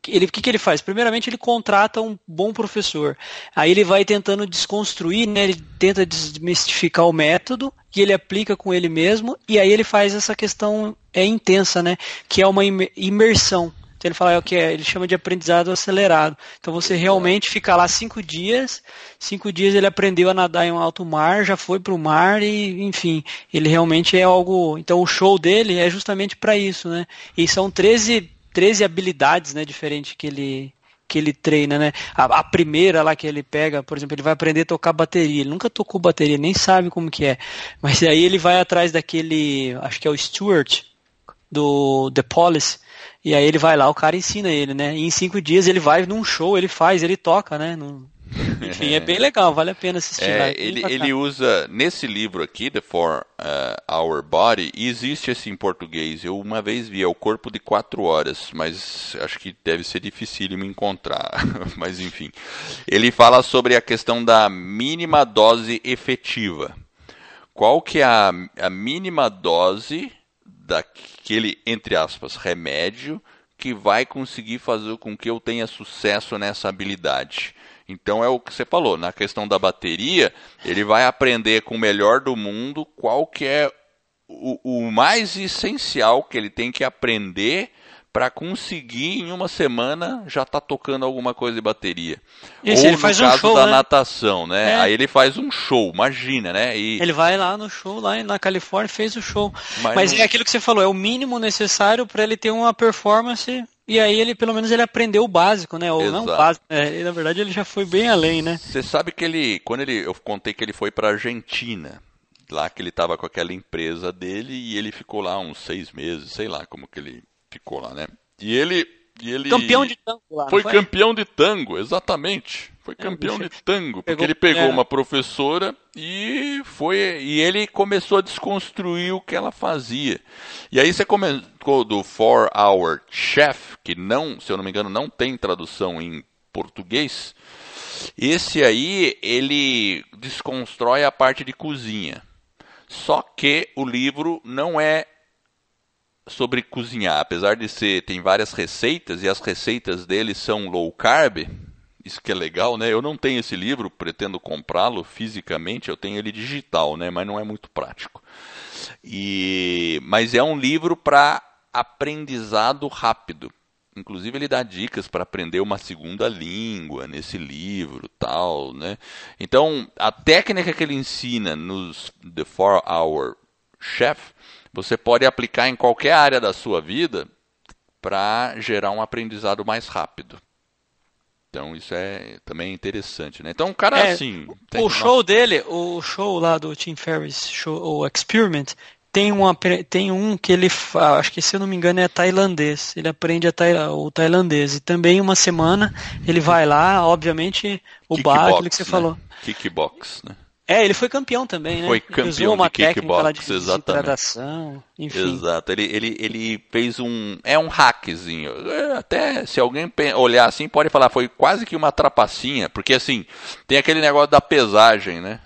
ele, o que, que ele faz? Primeiramente, ele contrata um bom professor. Aí ele vai tentando desconstruir, né? ele tenta desmistificar o método e ele aplica com ele mesmo. E aí ele faz essa questão é intensa, né? Que é uma imersão. Então ele fala é o que é, ele chama de aprendizado acelerado. Então você realmente fica lá cinco dias, cinco dias ele aprendeu a nadar em um alto mar, já foi para o mar e, enfim, ele realmente é algo. Então o show dele é justamente para isso, né? E são 13, 13 habilidades, né, diferentes que ele que ele treina, né? A, a, primeira lá que ele pega, por exemplo, ele vai aprender a tocar bateria. Ele nunca tocou bateria, nem sabe como que é. Mas aí ele vai atrás daquele, acho que é o Stuart do The Police, e aí ele vai lá, o cara ensina ele, né? E em cinco dias ele vai num show, ele faz, ele toca, né? Num... Enfim, é bem legal, vale a pena assistir. É, ele, ele usa, nesse livro aqui, The Four uh, Hour Body, existe esse em português. Eu uma vez vi, é o corpo de quatro horas, mas acho que deve ser difícil me encontrar. mas enfim. Ele fala sobre a questão da mínima dose efetiva. Qual que é a, a mínima dose daquele, entre aspas, remédio que vai conseguir fazer com que eu tenha sucesso nessa habilidade. Então é o que você falou, na questão da bateria, ele vai aprender com o melhor do mundo qual que é o, o mais essencial que ele tem que aprender para conseguir em uma semana já tá tocando alguma coisa de bateria. Esse, Ou no caso um show, da né? natação, né? É. Aí ele faz um show, imagina, né? E... Ele vai lá no show, lá na Califórnia, fez o show. Mas, Mas é aquilo que você falou, é o mínimo necessário para ele ter uma performance e aí ele, pelo menos, ele aprendeu o básico, né? Ou Exato. não o básico, né? na verdade ele já foi bem além, né? Você sabe que ele, quando ele, eu contei que ele foi para Argentina, lá que ele estava com aquela empresa dele e ele ficou lá uns seis meses, sei lá como que ele ficou lá, né? E ele. E ele campeão de tango lá. Foi, foi, campeão de tango, exatamente. Foi é, campeão de tango, porque pegou, ele pegou é. uma professora e foi e ele começou a desconstruir o que ela fazia. E aí você comentou do Four Hour Chef, que não, se eu não me engano, não tem tradução em português. Esse aí ele desconstrói a parte de cozinha. Só que o livro não é sobre cozinhar, apesar de ser tem várias receitas e as receitas dele são low carb, isso que é legal, né? Eu não tenho esse livro, pretendo comprá-lo fisicamente, eu tenho ele digital, né? Mas não é muito prático. E mas é um livro para aprendizado rápido. Inclusive ele dá dicas para aprender uma segunda língua nesse livro, tal, né? Então a técnica que ele ensina nos The Four Hour Chef você pode aplicar em qualquer área da sua vida para gerar um aprendizado mais rápido. Então isso é também interessante, né? Então o cara é, assim. O show dele, o show lá do Tim Ferriss, show, o Experiment, tem, uma, tem um que ele, acho que se eu não me engano é tailandês. Ele aprende o tailandês. E também uma semana ele vai lá, obviamente, o bar, aquilo que você né? falou. Kickbox, né? É, ele foi campeão também, né? Foi campeão usou uma de kickbox, de exatamente. enfim. Exato, ele, ele, ele fez um... É um hackzinho. É, até se alguém olhar assim, pode falar, foi quase que uma trapacinha, porque assim, tem aquele negócio da pesagem, né?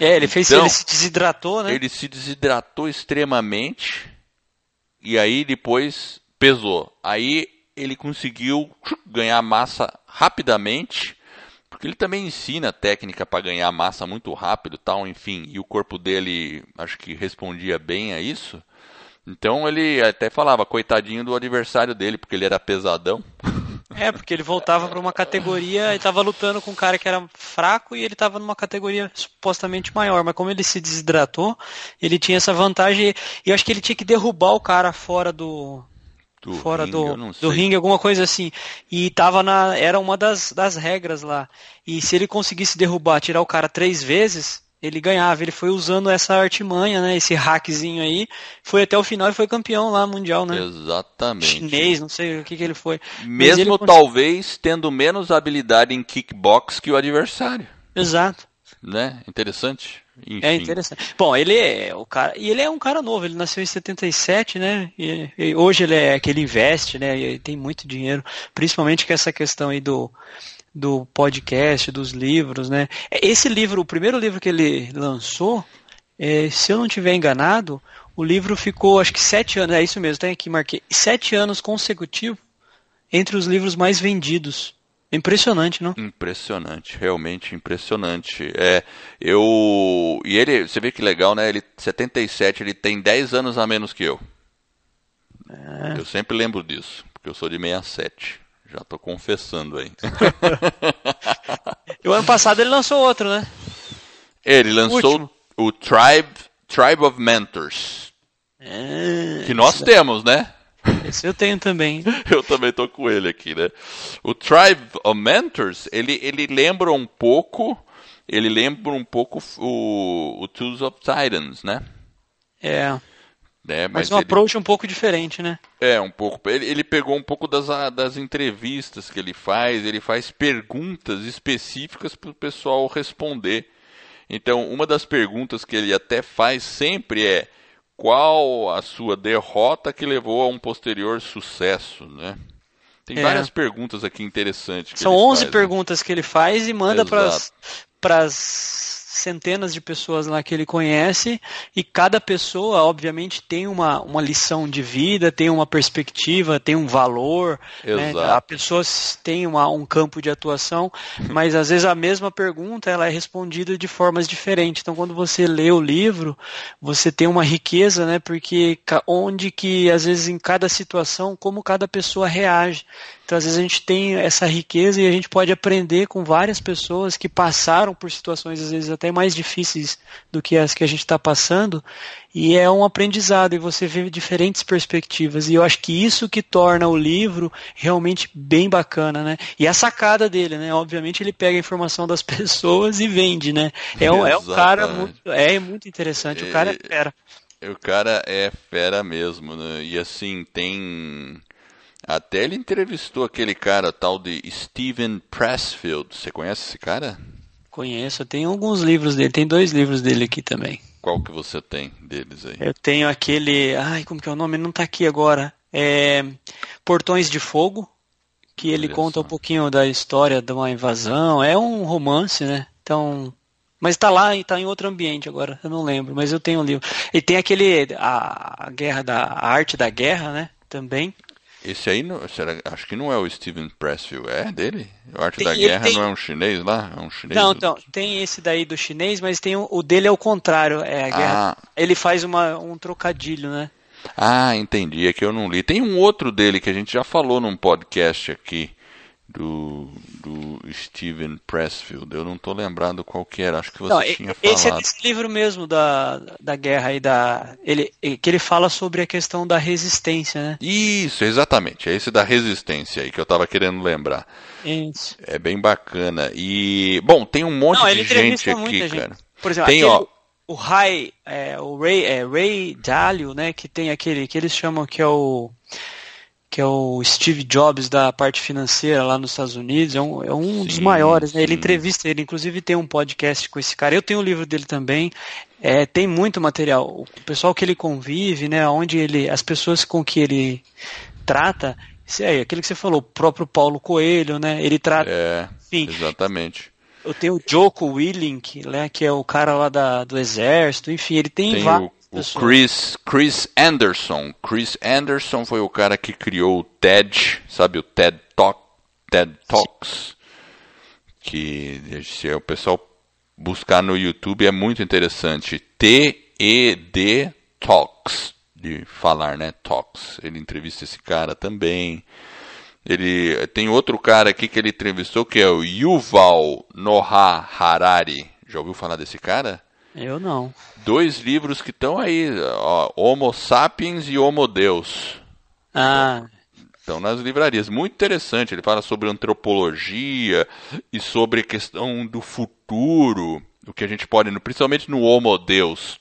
É, ele fez, então, ele se desidratou, né? Ele se desidratou extremamente e aí depois pesou. Aí ele conseguiu ganhar massa rapidamente porque ele também ensina técnica para ganhar massa muito rápido, tal, enfim, e o corpo dele acho que respondia bem a isso. Então ele até falava, coitadinho do adversário dele, porque ele era pesadão. É, porque ele voltava para uma categoria e estava lutando com um cara que era fraco e ele estava numa categoria supostamente maior. Mas como ele se desidratou, ele tinha essa vantagem. E eu acho que ele tinha que derrubar o cara fora do, do fora ringue, do, do ringue, alguma coisa assim. E tava na. Era uma das, das regras lá. E se ele conseguisse derrubar, tirar o cara três vezes, ele ganhava. Ele foi usando essa artimanha, né? Esse hackzinho aí. Foi até o final e foi campeão lá mundial, né? Exatamente. Chinês, não sei o que, que ele foi. Mesmo ele... talvez tendo menos habilidade em kickbox que o adversário. Exato. Né? Interessante. Enfim. É interessante. Bom, ele é o cara. E ele é um cara novo, ele nasceu em 77, né? E, e hoje ele é que ele investe, né? E tem muito dinheiro, principalmente com essa questão aí do, do podcast, dos livros, né? Esse livro, o primeiro livro que ele lançou, é, se eu não tiver enganado, o livro ficou acho que sete anos, é isso mesmo, tem aqui, marquei, sete anos consecutivos entre os livros mais vendidos Impressionante, não? Impressionante, realmente impressionante. É, eu e ele, você vê que legal, né? Ele 77, ele tem 10 anos a menos que eu. É. Eu sempre lembro disso, porque eu sou de 67. Já tô confessando aí. e o ano passado ele lançou outro, né? Ele lançou o, o Tribe Tribe of Mentors. É, que nós temos, né? Esse eu tenho também. eu também tô com ele aqui, né? O Tribe of Mentors, ele, ele lembra um pouco, ele lembra um pouco o, o Tools of Titans, né? É. É, mas, mas um ele, approach um pouco diferente, né? É, um pouco. Ele, ele pegou um pouco das, das entrevistas que ele faz, ele faz perguntas específicas para o pessoal responder. Então, uma das perguntas que ele até faz sempre é qual a sua derrota que levou a um posterior sucesso, né? Tem é. várias perguntas aqui interessantes. São 11 faz, né? perguntas né? que ele faz e manda para as centenas de pessoas lá que ele conhece e cada pessoa, obviamente, tem uma, uma lição de vida, tem uma perspectiva, tem um valor. Né? A pessoa tem uma, um campo de atuação, mas às vezes a mesma pergunta ela é respondida de formas diferentes. Então, quando você lê o livro, você tem uma riqueza, né? Porque onde que às vezes em cada situação, como cada pessoa reage. Então, às vezes, a gente tem essa riqueza e a gente pode aprender com várias pessoas que passaram por situações, às vezes, até mais difíceis do que as que a gente está passando. E é um aprendizado e você vê diferentes perspectivas. E eu acho que isso que torna o livro realmente bem bacana, né? E a sacada dele, né? Obviamente, ele pega a informação das pessoas e vende, né? É, um, é um cara muito, é muito interessante. O cara é fera. O cara é fera mesmo, né? E assim, tem até ele entrevistou aquele cara tal de Steven Pressfield. Você conhece esse cara? Conheço, eu tenho alguns livros dele, tem dois livros dele aqui também. Qual que você tem deles aí? Eu tenho aquele, ai, como que é o nome? Não está aqui agora. É Portões de Fogo, que ele Olha conta só. um pouquinho da história de uma invasão. É um romance, né? Então, mas está lá e está em outro ambiente agora, eu não lembro, mas eu tenho um livro. E tem aquele a, a guerra da a arte da guerra, né? Também. Esse aí, não, será, acho que não é o Steven Pressfield, é dele? O Arte tem, da Guerra tem... não é um chinês lá? É um chinês não, do... então, tem esse daí do chinês, mas tem o, o dele é o contrário, é a guerra. Ah. Ele faz uma, um trocadilho, né? Ah, entendi, é que eu não li. Tem um outro dele que a gente já falou num podcast aqui, do, do Steven Pressfield. Eu não estou lembrando qual que era, acho que você não, tinha falado. Esse é desse livro mesmo da, da guerra e da. Ele, que ele fala sobre a questão da resistência, né? Isso, exatamente. É esse da resistência aí que eu estava querendo lembrar. Isso. É bem bacana. E, bom, tem um monte não, de gente aqui, cara. Gente. Por exemplo, tem, aquele, ó, o Ray, é, o Ray, é, Ray Dalio, né, que tem aquele que eles chamam que é o que é o Steve Jobs da parte financeira lá nos Estados Unidos, é um, é um sim, dos maiores, né? Ele entrevista ele, inclusive tem um podcast com esse cara. Eu tenho o livro dele também. É, tem muito material. O pessoal que ele convive, né? Onde ele, as pessoas com que ele trata, isso é aquilo que você falou, o próprio Paulo Coelho, né? Ele trata. É, enfim, exatamente. Eu tenho o Joko Willink, né? Que é o cara lá da, do exército. Enfim, ele tem, tem o Chris, Chris Anderson. Chris Anderson foi o cara que criou o TED, sabe o TED Talk, TED Talks, que se o pessoal buscar no YouTube é muito interessante. T-E-D Talks, de falar, né? Talks. Ele entrevista esse cara também. Ele tem outro cara aqui que ele entrevistou que é o Yuval Noah Harari. Já ouviu falar desse cara? Eu não. Dois livros que estão aí, ó, Homo Sapiens e Homo Deus. Ah. Estão nas livrarias. Muito interessante. Ele fala sobre antropologia e sobre a questão do futuro, o que a gente pode, principalmente no Homo Deus.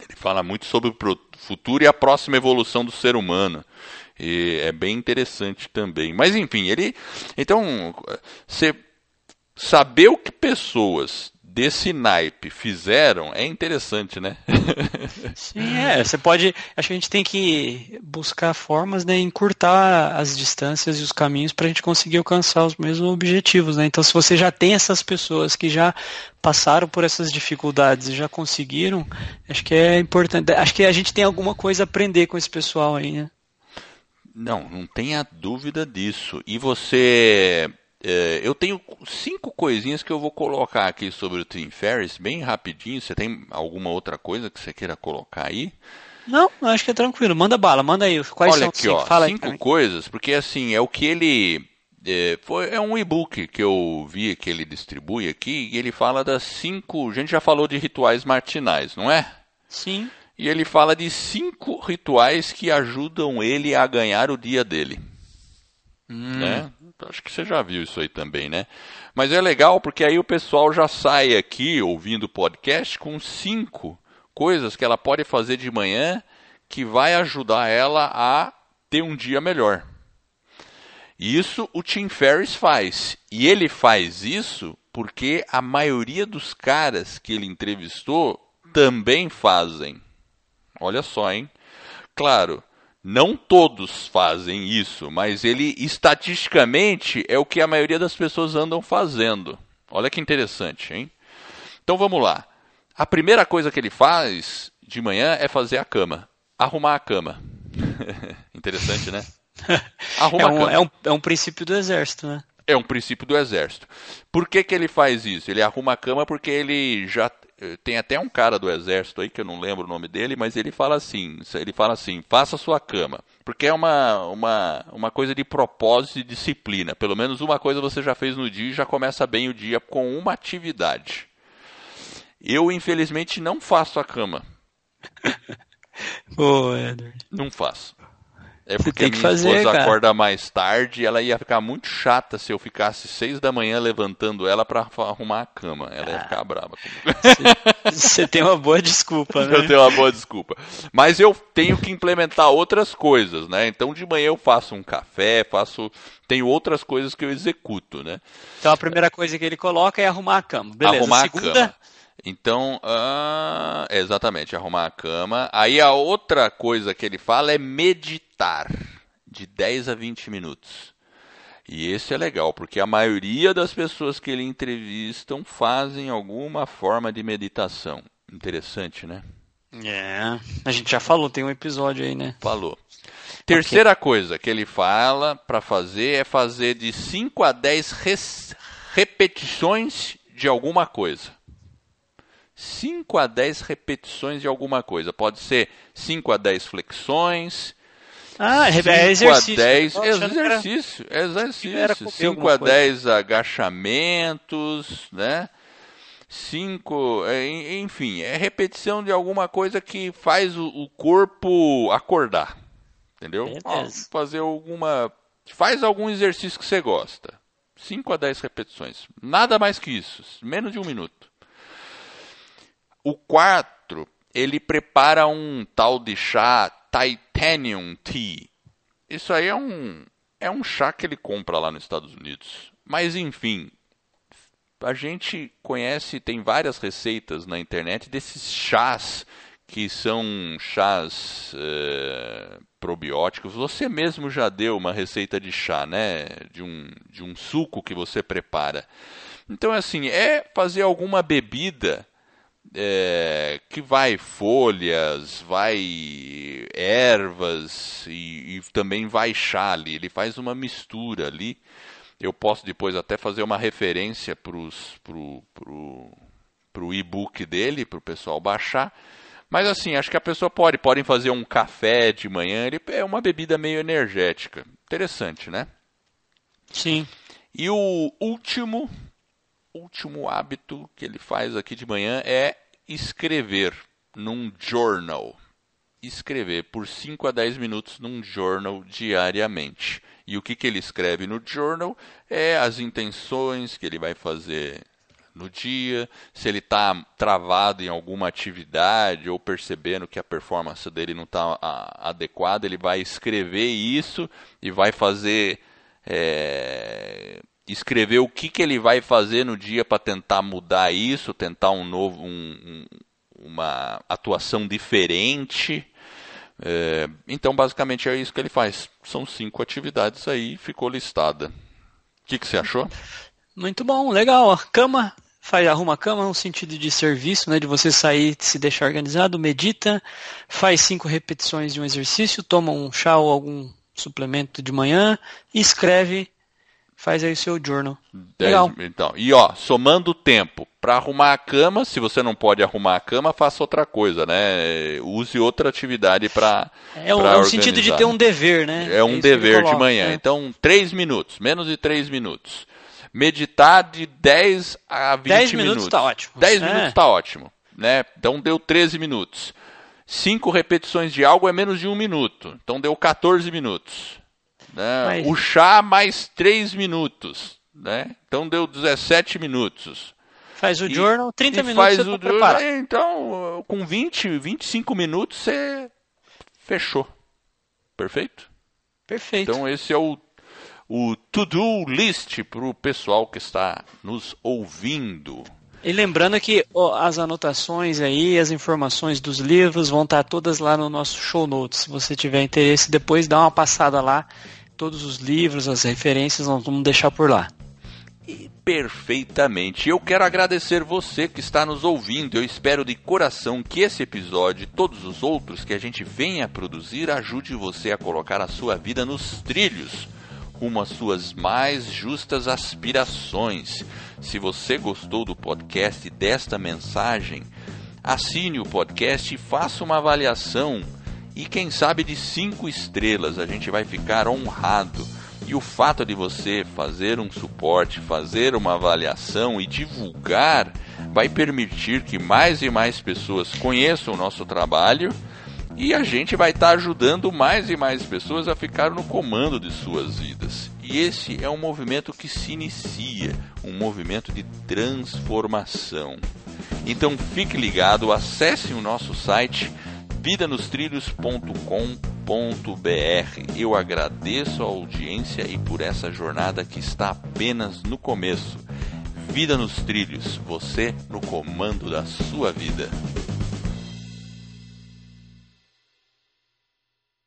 Ele fala muito sobre o futuro e a próxima evolução do ser humano. E é bem interessante também. Mas enfim, ele. Então, você saber o que pessoas desse naipe fizeram é interessante, né? Sim, é. Você pode. Acho que a gente tem que buscar formas de né, encurtar as distâncias e os caminhos para a gente conseguir alcançar os mesmos objetivos, né? Então, se você já tem essas pessoas que já passaram por essas dificuldades e já conseguiram, acho que é importante. Acho que a gente tem alguma coisa a aprender com esse pessoal aí, né? Não, não tenha dúvida disso. E você é, eu tenho cinco coisinhas que eu vou colocar aqui sobre o Tim Ferriss, bem rapidinho. Você tem alguma outra coisa que você queira colocar aí? Não, acho que é tranquilo. Manda bala, manda aí. Quais Olha são aqui, cinco? Ó, Fala cinco aí coisas, porque assim, é o que ele. É, foi, é um e-book que eu vi que ele distribui aqui, e ele fala das cinco. A gente já falou de rituais martinais, não é? Sim. E ele fala de cinco rituais que ajudam ele a ganhar o dia dele. Hum. Né? Acho que você já viu isso aí também, né? Mas é legal porque aí o pessoal já sai aqui ouvindo o podcast com cinco coisas que ela pode fazer de manhã que vai ajudar ela a ter um dia melhor. Isso o Tim Ferriss faz. E ele faz isso porque a maioria dos caras que ele entrevistou também fazem. Olha só, hein? Claro, não todos fazem isso, mas ele estatisticamente é o que a maioria das pessoas andam fazendo. Olha que interessante, hein? Então vamos lá. A primeira coisa que ele faz de manhã é fazer a cama, arrumar a cama. interessante, né? Arruma é, um, é, um, é um princípio do exército, né? É um princípio do exército. Por que, que ele faz isso? Ele arruma a cama porque ele já tem até um cara do exército aí que eu não lembro o nome dele, mas ele fala assim, ele fala assim, faça sua cama, porque é uma, uma, uma coisa de propósito e disciplina. Pelo menos uma coisa você já fez no dia e já começa bem o dia com uma atividade. Eu infelizmente não faço a cama. Ô, Edward. Não faço. É porque a minha fazer, esposa cara. acorda mais tarde e ela ia ficar muito chata se eu ficasse seis da manhã levantando ela para arrumar a cama. Ela ia ficar brava. Você tem uma boa desculpa, né? Eu tenho uma boa desculpa. Mas eu tenho que implementar outras coisas, né? Então de manhã eu faço um café, faço. Tenho outras coisas que eu executo, né? Então a primeira coisa que ele coloca é arrumar a cama. Beleza. Arrumar a segunda... cama. Então, uh, exatamente, arrumar a cama. Aí a outra coisa que ele fala é meditar, de 10 a 20 minutos. E esse é legal, porque a maioria das pessoas que ele entrevistam fazem alguma forma de meditação. Interessante, né? É, a gente já falou, tem um episódio aí, né? Falou. Terceira okay. coisa que ele fala para fazer é fazer de 5 a 10 repetições de alguma coisa. 5 a 10 repetições de alguma coisa. Pode ser 5 a 10 flexões. Ah, é exercício. A 10, é exercício, é exercício. 5 a 10 agachamentos, né? 5, é, enfim, é repetição de alguma coisa que faz o, o corpo acordar. Entendeu? Ó, fazer alguma. Faz algum exercício que você gosta. 5 a 10 repetições. Nada mais que isso. Menos de um minuto. O quarto, ele prepara um tal de chá Titanium Tea. Isso aí é um, é um chá que ele compra lá nos Estados Unidos. Mas enfim, a gente conhece, tem várias receitas na internet desses chás que são chás uh, probióticos. Você mesmo já deu uma receita de chá, né? De um, de um suco que você prepara. Então, assim, é fazer alguma bebida é, que vai folhas, vai ervas e, e, também vai chá ali. Ele faz uma mistura ali. Eu posso depois até fazer uma referência para pro, pro, pro e-book dele, para o pessoal baixar. Mas assim, acho que a pessoa pode, podem fazer um café de manhã, ele é uma bebida meio energética. Interessante, né? Sim. E o último último hábito que ele faz aqui de manhã é escrever num journal. escrever por 5 a 10 minutos num journal diariamente. E o que, que ele escreve no journal é as intenções que ele vai fazer no dia, se ele está travado em alguma atividade ou percebendo que a performance dele não está adequada, ele vai escrever isso e vai fazer. É, escrever o que, que ele vai fazer no dia para tentar mudar isso, tentar um novo, um, um, uma atuação diferente. É, então, basicamente é isso que ele faz. São cinco atividades aí, ficou listada. O que, que você achou? Muito bom, legal. Cama, faz, arruma a cama no sentido de serviço, né, de você sair, se deixar organizado, medita, faz cinco repetições de um exercício, toma um chá ou algum suplemento de manhã e escreve faz aí o seu journal. Legal. Então, e ó, somando o tempo para arrumar a cama, se você não pode arrumar a cama, faça outra coisa, né? Use outra atividade para É o, é o sentido de ter um dever, né? É um é dever de manhã. É. Então, 3 minutos, menos de 3 minutos. Meditar de 10 a 20 10 minutos. está ótimo. 10 é. minutos está ótimo, né? Então deu 13 minutos. 5 repetições de algo é menos de 1 minuto. Então deu 14 minutos. Né? Mas... O chá mais 3 minutos. Né? Então deu 17 minutos. Faz o e, journal, 30 minutos faz você o tá journal, Então, com 20, 25 minutos você fechou. Perfeito? Perfeito. Então esse é o, o to-do list para o pessoal que está nos ouvindo. E lembrando que as anotações aí, as informações dos livros vão estar todas lá no nosso show notes. Se você tiver interesse, depois dá uma passada lá todos os livros, as referências, nós vamos deixar por lá. E perfeitamente. Eu quero agradecer você que está nos ouvindo. Eu espero de coração que esse episódio e todos os outros que a gente venha a produzir ajude você a colocar a sua vida nos trilhos, rumo às suas mais justas aspirações. Se você gostou do podcast e desta mensagem, assine o podcast e faça uma avaliação e quem sabe de cinco estrelas a gente vai ficar honrado. E o fato de você fazer um suporte, fazer uma avaliação e divulgar vai permitir que mais e mais pessoas conheçam o nosso trabalho e a gente vai estar tá ajudando mais e mais pessoas a ficar no comando de suas vidas. E esse é um movimento que se inicia, um movimento de transformação. Então fique ligado, acesse o nosso site vidanostrilhos.com.br. Eu agradeço a audiência e por essa jornada que está apenas no começo. Vida nos Trilhos, você no comando da sua vida.